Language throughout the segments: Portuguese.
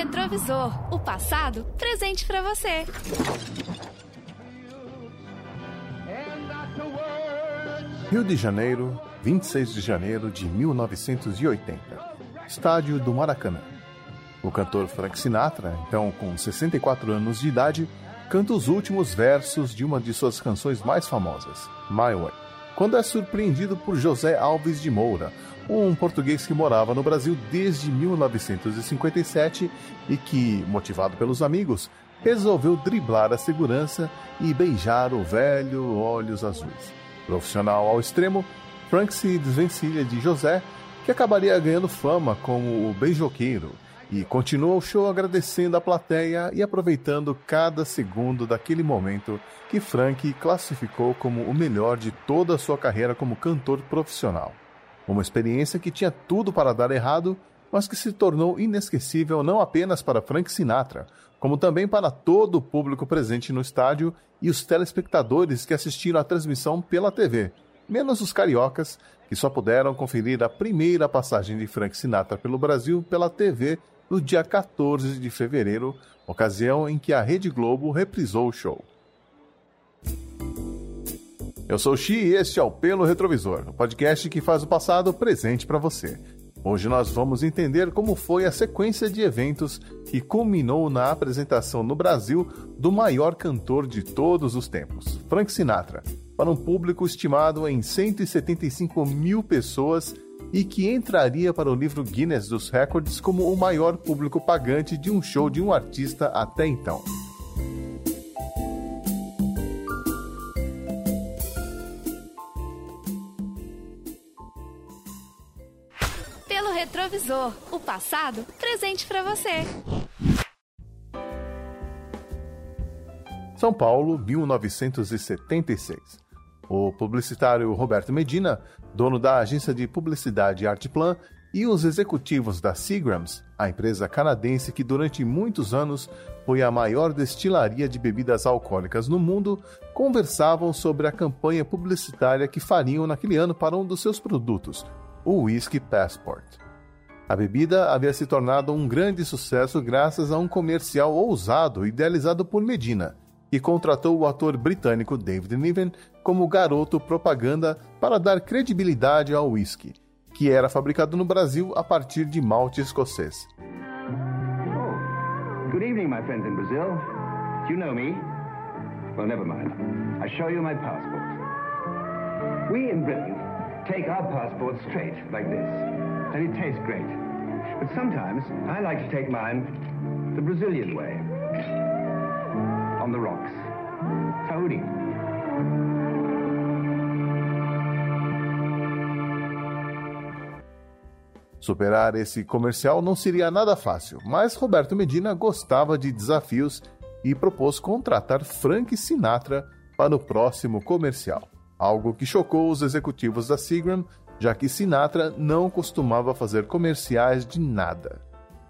retrovisor, o passado presente para você. Rio de Janeiro, 26 de janeiro de 1980. Estádio do Maracanã. O cantor Frank Sinatra, então com 64 anos de idade, canta os últimos versos de uma de suas canções mais famosas, My Way, quando é surpreendido por José Alves de Moura, um português que morava no Brasil desde 1957 e que, motivado pelos amigos, resolveu driblar a segurança e beijar o velho Olhos Azuis. Profissional ao extremo, Frank se desvencilha de José, que acabaria ganhando fama como o beijoqueiro, e continua o show agradecendo a plateia e aproveitando cada segundo daquele momento que Frank classificou como o melhor de toda a sua carreira como cantor profissional. Uma experiência que tinha tudo para dar errado, mas que se tornou inesquecível não apenas para Frank Sinatra, como também para todo o público presente no estádio e os telespectadores que assistiram à transmissão pela TV, menos os cariocas, que só puderam conferir a primeira passagem de Frank Sinatra pelo Brasil pela TV no dia 14 de fevereiro, ocasião em que a Rede Globo reprisou o show. Eu sou Xi e este é o Pelo Retrovisor, o podcast que faz o passado presente para você. Hoje nós vamos entender como foi a sequência de eventos que culminou na apresentação no Brasil do maior cantor de todos os tempos, Frank Sinatra, para um público estimado em 175 mil pessoas e que entraria para o livro Guinness dos Records como o maior público pagante de um show de um artista até então. retrovisor, o passado presente para você. São Paulo, 1976. O publicitário Roberto Medina, dono da agência de publicidade Artplan, e os executivos da Seagrams, a empresa canadense que durante muitos anos foi a maior destilaria de bebidas alcoólicas no mundo, conversavam sobre a campanha publicitária que fariam naquele ano para um dos seus produtos, o Whisky Passport. A bebida havia se tornado um grande sucesso graças a um comercial ousado idealizado por Medina, que contratou o ator britânico David Niven como garoto propaganda para dar credibilidade ao whisky, que era fabricado no Brasil a partir de malte escocês. Oh. Good evening, my friends in Brazil. You know me? Well, never mind. I show you my passport. We in Britain take our passports straight, like this. and it tastes great. But sometimes I like to take mine the Brazilian way. On the rocks. Saúde. Superar esse comercial não seria nada fácil, mas Roberto Medina gostava de desafios e propôs contratar Frank Sinatra para o próximo comercial, algo que chocou os executivos da Seagram já que Sinatra não costumava fazer comerciais de nada.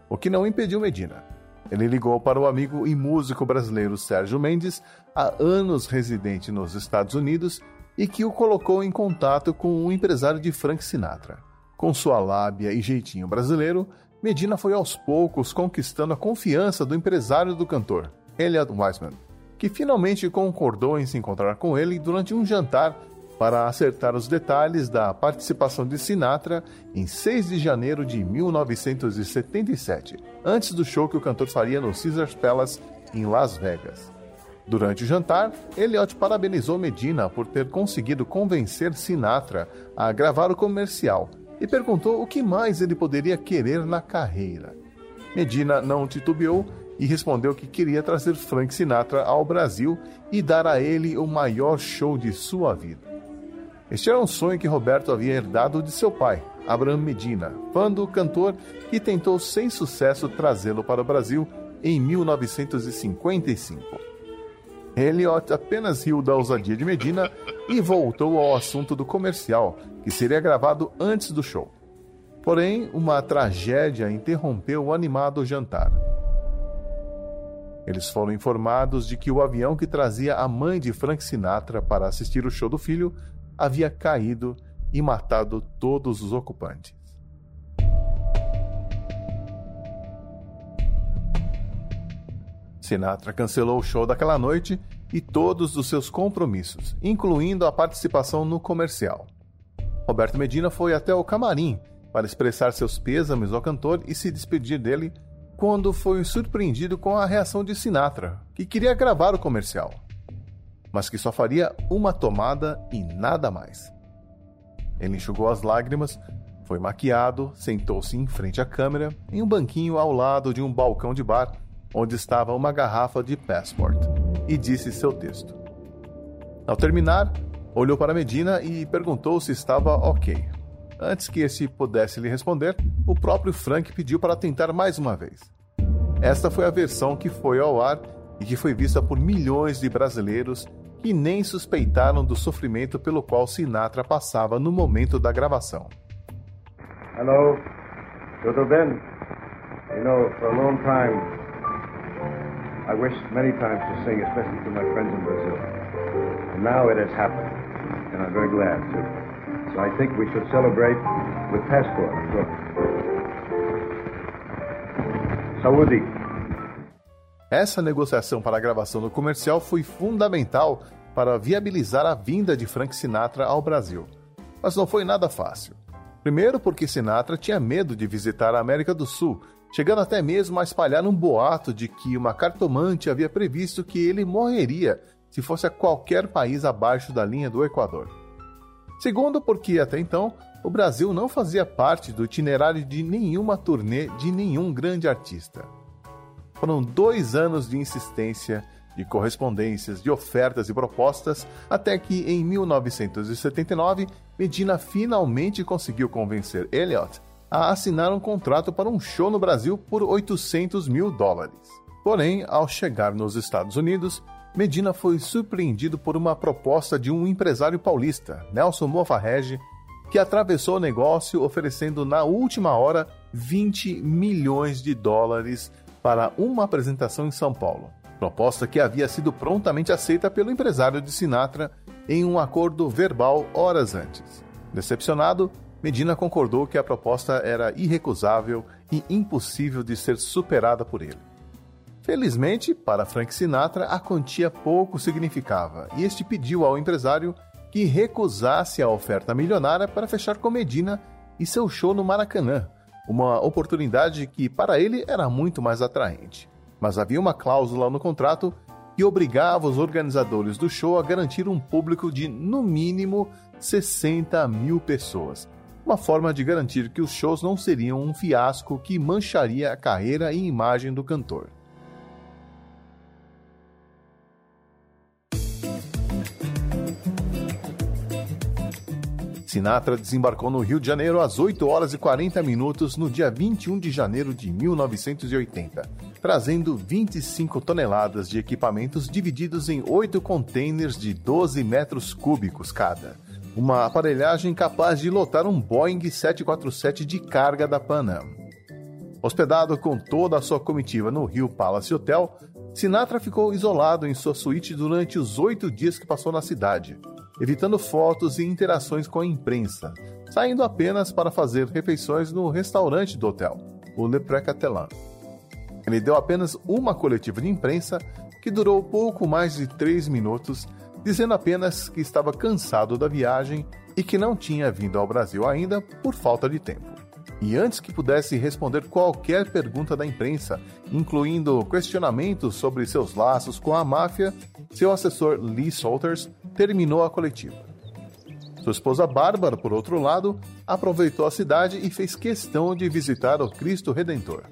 O que não impediu Medina. Ele ligou para o amigo e músico brasileiro Sérgio Mendes, há anos residente nos Estados Unidos, e que o colocou em contato com um empresário de Frank Sinatra. Com sua lábia e jeitinho brasileiro, Medina foi aos poucos conquistando a confiança do empresário do cantor, Elliot Wiseman, que finalmente concordou em se encontrar com ele durante um jantar para acertar os detalhes da participação de Sinatra em 6 de janeiro de 1977, antes do show que o cantor faria no Caesars Palace em Las Vegas. Durante o jantar, Elliot parabenizou Medina por ter conseguido convencer Sinatra a gravar o comercial e perguntou o que mais ele poderia querer na carreira. Medina não titubeou e respondeu que queria trazer Frank Sinatra ao Brasil e dar a ele o maior show de sua vida. Este era um sonho que Roberto havia herdado de seu pai, Abraham Medina, fã do cantor que tentou sem sucesso trazê-lo para o Brasil em 1955. Elliot apenas riu da ousadia de Medina e voltou ao assunto do comercial, que seria gravado antes do show. Porém, uma tragédia interrompeu o animado jantar. Eles foram informados de que o avião que trazia a mãe de Frank Sinatra para assistir o show do filho havia caído e matado todos os ocupantes. Sinatra cancelou o show daquela noite e todos os seus compromissos, incluindo a participação no comercial. Roberto Medina foi até o camarim para expressar seus pêsames ao cantor e se despedir dele quando foi surpreendido com a reação de Sinatra, que queria gravar o comercial, mas que só faria uma tomada e nada mais. Ele enxugou as lágrimas, foi maquiado, sentou-se em frente à câmera, em um banquinho ao lado de um balcão de bar, onde estava uma garrafa de Passport, e disse seu texto. Ao terminar, olhou para Medina e perguntou se estava ok. Antes que esse pudesse lhe responder, o próprio Frank pediu para tentar mais uma vez. Esta foi a versão que foi ao ar e que foi vista por milhões de brasileiros que nem suspeitaram do sofrimento pelo qual Sinatra passava no momento da gravação. Hello, tudo bem? You know, for a long time, I wished many times to sing, especially to my friends in Brazil. And now it has happened, and I'm very glad to. So I think we should celebrate with passport. Saúde! Essa negociação para a gravação do comercial foi fundamental para viabilizar a vinda de Frank Sinatra ao Brasil. Mas não foi nada fácil. Primeiro, porque Sinatra tinha medo de visitar a América do Sul, chegando até mesmo a espalhar um boato de que uma cartomante havia previsto que ele morreria se fosse a qualquer país abaixo da linha do Equador. Segundo, porque até então o Brasil não fazia parte do itinerário de nenhuma turnê de nenhum grande artista. Foram dois anos de insistência, de correspondências, de ofertas e propostas, até que em 1979 Medina finalmente conseguiu convencer Elliot a assinar um contrato para um show no Brasil por 800 mil dólares. Porém, ao chegar nos Estados Unidos, Medina foi surpreendido por uma proposta de um empresário paulista, Nelson Mofarrege, que atravessou o negócio oferecendo na última hora 20 milhões de dólares para uma apresentação em São Paulo. Proposta que havia sido prontamente aceita pelo empresário de Sinatra em um acordo verbal horas antes. Decepcionado, Medina concordou que a proposta era irrecusável e impossível de ser superada por ele. Felizmente, para Frank Sinatra, a quantia pouco significava e este pediu ao empresário que recusasse a oferta milionária para fechar com Medina e seu show no Maracanã, uma oportunidade que para ele era muito mais atraente. Mas havia uma cláusula no contrato que obrigava os organizadores do show a garantir um público de, no mínimo, 60 mil pessoas. Uma forma de garantir que os shows não seriam um fiasco que mancharia a carreira e imagem do cantor. Sinatra desembarcou no Rio de Janeiro às 8 horas e 40 minutos no dia 21 de janeiro de 1980, trazendo 25 toneladas de equipamentos divididos em oito containers de 12 metros cúbicos cada. Uma aparelhagem capaz de lotar um Boeing 747 de carga da Pan Am. Hospedado com toda a sua comitiva no Rio Palace Hotel, Sinatra ficou isolado em sua suíte durante os oito dias que passou na cidade, evitando fotos e interações com a imprensa, saindo apenas para fazer refeições no restaurante do hotel, o Le Précatelan. Ele deu apenas uma coletiva de imprensa que durou pouco mais de três minutos, dizendo apenas que estava cansado da viagem e que não tinha vindo ao Brasil ainda por falta de tempo. E antes que pudesse responder qualquer pergunta da imprensa, incluindo questionamentos sobre seus laços com a máfia, seu assessor Lee Salters terminou a coletiva. Sua esposa Bárbara, por outro lado, aproveitou a cidade e fez questão de visitar o Cristo Redentor.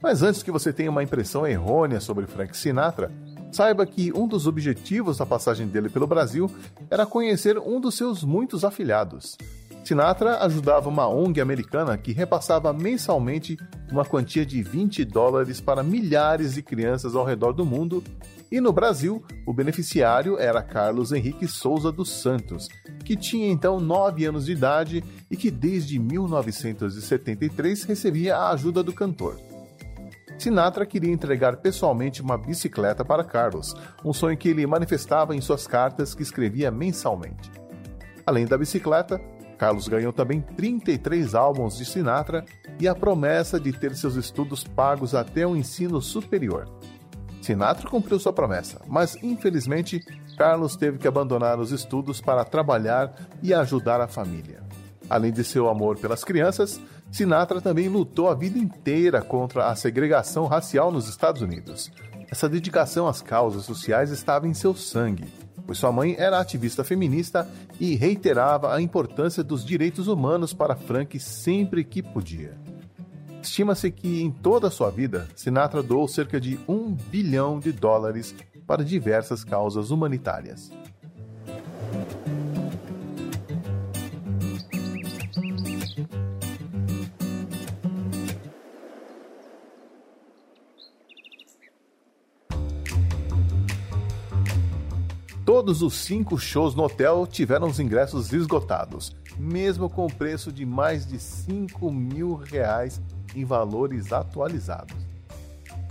Mas antes que você tenha uma impressão errônea sobre Frank Sinatra, saiba que um dos objetivos da passagem dele pelo Brasil era conhecer um dos seus muitos afilhados. Sinatra ajudava uma ONG americana que repassava mensalmente uma quantia de 20 dólares para milhares de crianças ao redor do mundo e no Brasil, o beneficiário era Carlos Henrique Souza dos Santos, que tinha então 9 anos de idade e que desde 1973 recebia a ajuda do cantor. Sinatra queria entregar pessoalmente uma bicicleta para Carlos, um sonho que ele manifestava em suas cartas que escrevia mensalmente. Além da bicicleta, Carlos ganhou também 33 álbuns de Sinatra e a promessa de ter seus estudos pagos até o ensino superior. Sinatra cumpriu sua promessa, mas infelizmente Carlos teve que abandonar os estudos para trabalhar e ajudar a família. Além de seu amor pelas crianças, Sinatra também lutou a vida inteira contra a segregação racial nos Estados Unidos. Essa dedicação às causas sociais estava em seu sangue, pois sua mãe era ativista feminista e reiterava a importância dos direitos humanos para Frank sempre que podia. Estima-se que em toda a sua vida, Sinatra doou cerca de um bilhão de dólares para diversas causas humanitárias. Todos os cinco shows no hotel tiveram os ingressos esgotados, mesmo com o preço de mais de 5 mil reais em valores atualizados.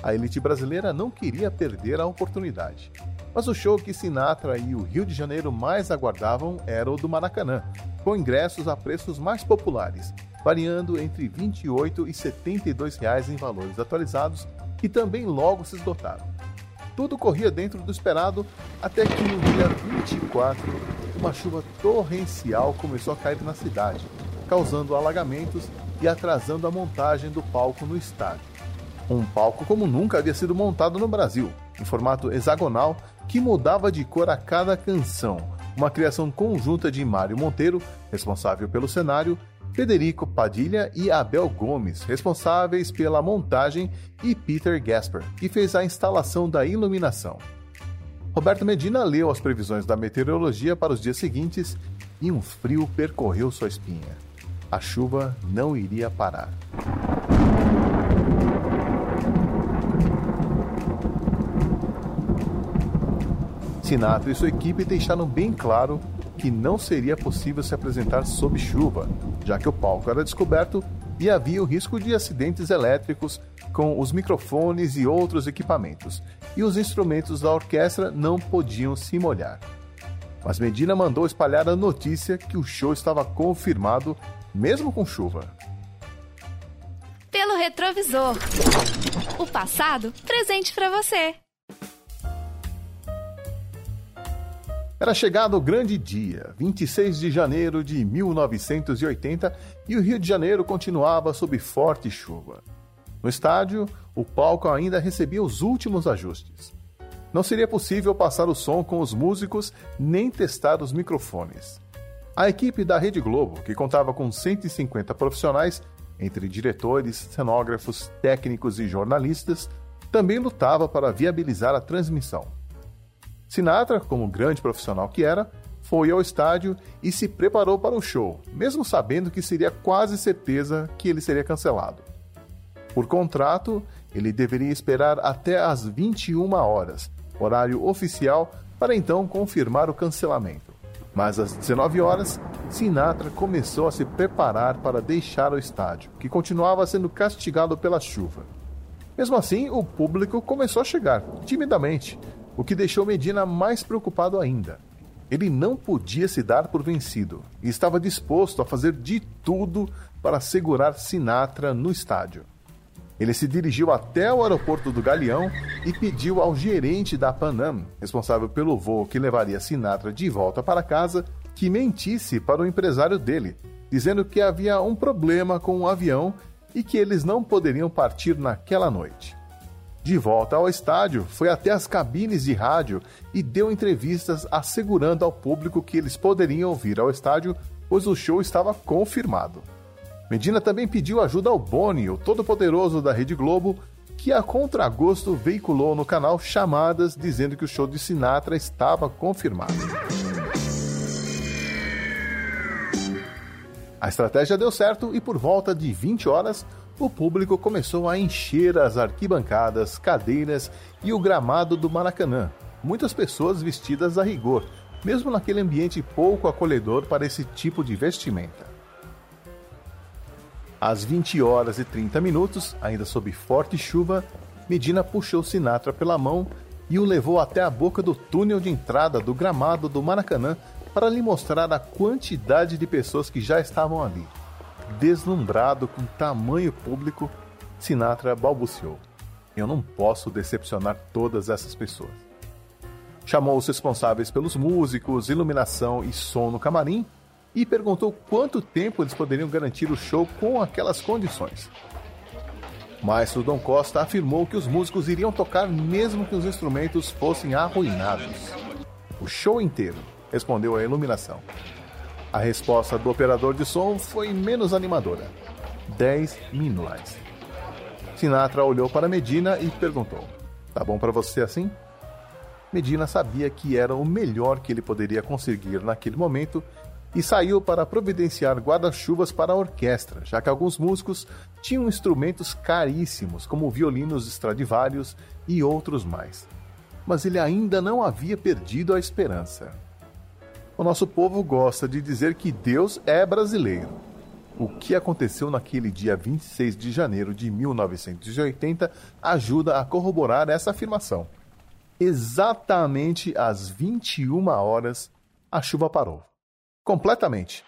A elite brasileira não queria perder a oportunidade. Mas o show que Sinatra e o Rio de Janeiro mais aguardavam era o do Maracanã, com ingressos a preços mais populares, variando entre R$ 28 e 72 reais em valores atualizados, que também logo se esgotaram. Tudo corria dentro do esperado até que no dia 24, uma chuva torrencial começou a cair na cidade, causando alagamentos e atrasando a montagem do palco no estádio. Um palco como nunca havia sido montado no Brasil, em formato hexagonal que mudava de cor a cada canção, uma criação conjunta de Mário Monteiro, responsável pelo cenário, Federico Padilha e Abel Gomes, responsáveis pela montagem, e Peter Gasper, que fez a instalação da iluminação. Roberto Medina leu as previsões da meteorologia para os dias seguintes e um frio percorreu sua espinha. A chuva não iria parar. Sinatra e sua equipe deixaram bem claro que não seria possível se apresentar sob chuva, já que o palco era descoberto e havia o risco de acidentes elétricos com os microfones e outros equipamentos, e os instrumentos da orquestra não podiam se molhar. Mas Medina mandou espalhar a notícia que o show estava confirmado, mesmo com chuva. Pelo retrovisor. O passado presente para você. Era chegado o grande dia, 26 de janeiro de 1980, e o Rio de Janeiro continuava sob forte chuva. No estádio, o palco ainda recebia os últimos ajustes. Não seria possível passar o som com os músicos nem testar os microfones. A equipe da Rede Globo, que contava com 150 profissionais, entre diretores, cenógrafos, técnicos e jornalistas, também lutava para viabilizar a transmissão. Sinatra, como grande profissional que era, foi ao estádio e se preparou para o show, mesmo sabendo que seria quase certeza que ele seria cancelado. Por contrato, ele deveria esperar até às 21 horas, horário oficial, para então confirmar o cancelamento. Mas às 19 horas, Sinatra começou a se preparar para deixar o estádio, que continuava sendo castigado pela chuva. Mesmo assim, o público começou a chegar, timidamente, o que deixou Medina mais preocupado ainda. Ele não podia se dar por vencido e estava disposto a fazer de tudo para segurar Sinatra no estádio. Ele se dirigiu até o aeroporto do Galeão e pediu ao gerente da Panam, responsável pelo voo que levaria Sinatra de volta para casa, que mentisse para o empresário dele, dizendo que havia um problema com o avião e que eles não poderiam partir naquela noite. De volta ao estádio, foi até as cabines de rádio e deu entrevistas assegurando ao público que eles poderiam vir ao estádio, pois o show estava confirmado. Medina também pediu ajuda ao Boni, o todo-poderoso da Rede Globo, que a contragosto veiculou no canal chamadas dizendo que o show de Sinatra estava confirmado. A estratégia deu certo e por volta de 20 horas o público começou a encher as arquibancadas, cadeiras e o gramado do Maracanã. Muitas pessoas vestidas a rigor, mesmo naquele ambiente pouco acolhedor para esse tipo de vestimenta. Às 20 horas e 30 minutos, ainda sob forte chuva, Medina puxou Sinatra pela mão e o levou até a boca do túnel de entrada do gramado do Maracanã para lhe mostrar a quantidade de pessoas que já estavam ali. Deslumbrado com tamanho público, Sinatra balbuciou: Eu não posso decepcionar todas essas pessoas. Chamou os responsáveis pelos músicos, iluminação e som no camarim e perguntou quanto tempo eles poderiam garantir o show com aquelas condições. Maestro Dom Costa afirmou que os músicos iriam tocar mesmo que os instrumentos fossem arruinados. O show inteiro, respondeu a iluminação. A resposta do operador de som foi menos animadora. 10 minutos. Sinatra olhou para Medina e perguntou: Tá bom para você assim? Medina sabia que era o melhor que ele poderia conseguir naquele momento e saiu para providenciar guarda-chuvas para a orquestra, já que alguns músicos tinham instrumentos caríssimos, como violinos Stradivarius e outros mais. Mas ele ainda não havia perdido a esperança. O nosso povo gosta de dizer que Deus é brasileiro. O que aconteceu naquele dia 26 de janeiro de 1980 ajuda a corroborar essa afirmação. Exatamente às 21 horas, a chuva parou completamente.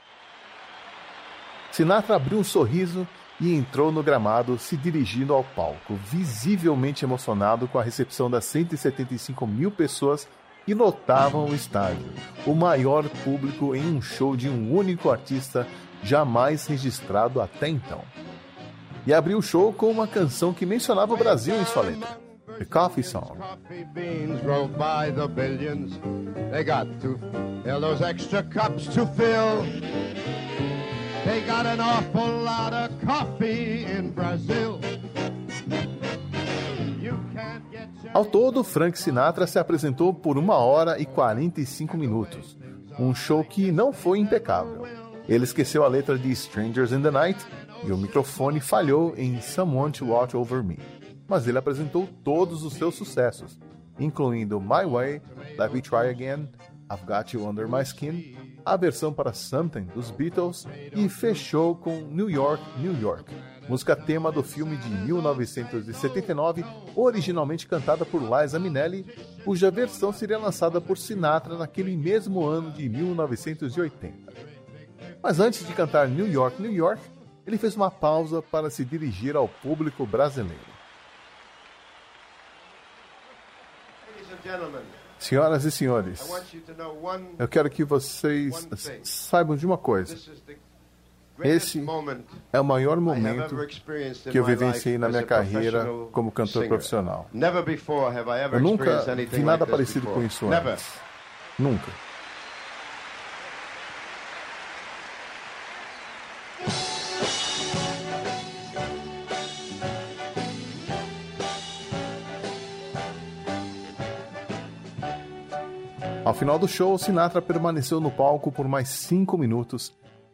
Sinatra abriu um sorriso e entrou no gramado, se dirigindo ao palco, visivelmente emocionado com a recepção das 175 mil pessoas que lotavam o estádio, o maior público em um show de um único artista jamais registrado até então. E abriu o show com uma canção que mencionava o Brasil em sua letra. The Coffee Song. Coffee beans drove by the billions. They got to fill those extra cups to fill. They got an awful lot of coffee in Brazil. Ao todo, Frank Sinatra se apresentou por uma hora e 45 minutos. Um show que não foi impecável. Ele esqueceu a letra de Strangers in the Night e o microfone falhou em Someone to Watch Over Me mas ele apresentou todos os seus sucessos, incluindo My Way, Let Me Try Again, I've Got You Under My Skin, a versão para Something dos Beatles e fechou com New York, New York, música tema do filme de 1979, originalmente cantada por Liza Minnelli, cuja versão seria lançada por Sinatra naquele mesmo ano de 1980. Mas antes de cantar New York, New York, ele fez uma pausa para se dirigir ao público brasileiro. Senhoras e senhores, eu quero que vocês saibam de uma coisa. Esse é o maior momento que eu vivenciei na minha carreira como cantor profissional. Eu nunca vi nada parecido com isso antes. Nunca. Ao final do show, Sinatra permaneceu no palco por mais cinco minutos,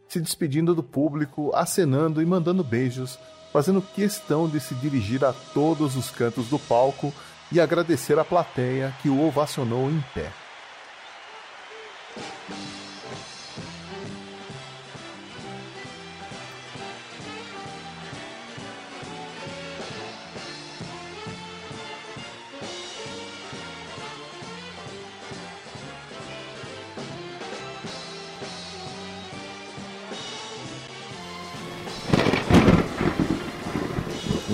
se despedindo do público, acenando e mandando beijos, fazendo questão de se dirigir a todos os cantos do palco e agradecer a plateia que o ovacionou em pé.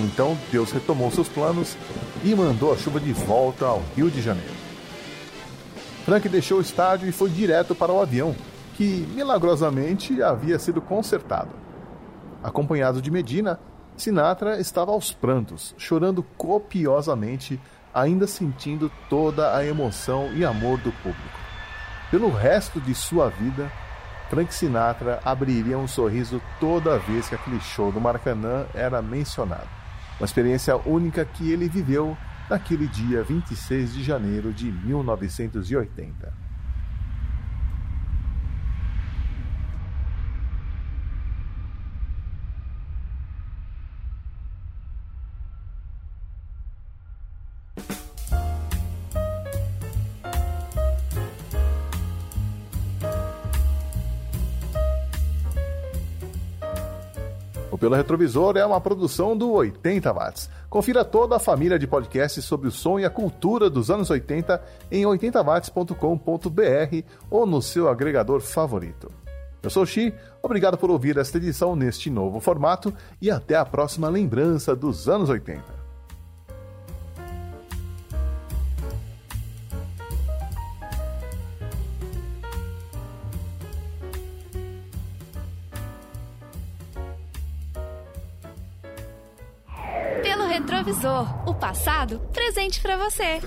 Então Deus retomou seus planos e mandou a chuva de volta ao Rio de Janeiro. Frank deixou o estádio e foi direto para o avião, que milagrosamente havia sido consertado. Acompanhado de Medina, Sinatra estava aos prantos, chorando copiosamente, ainda sentindo toda a emoção e amor do público. Pelo resto de sua vida, Frank Sinatra abriria um sorriso toda vez que aquele show do Maracanã era mencionado. Uma experiência única que ele viveu naquele dia 26 de janeiro de 1980. Pelo retrovisor é uma produção do 80 Watts. Confira toda a família de podcasts sobre o som e a cultura dos anos 80 em 80watts.com.br ou no seu agregador favorito. Eu sou o Xi, obrigado por ouvir esta edição neste novo formato e até a próxima lembrança dos anos 80. O passado presente para você.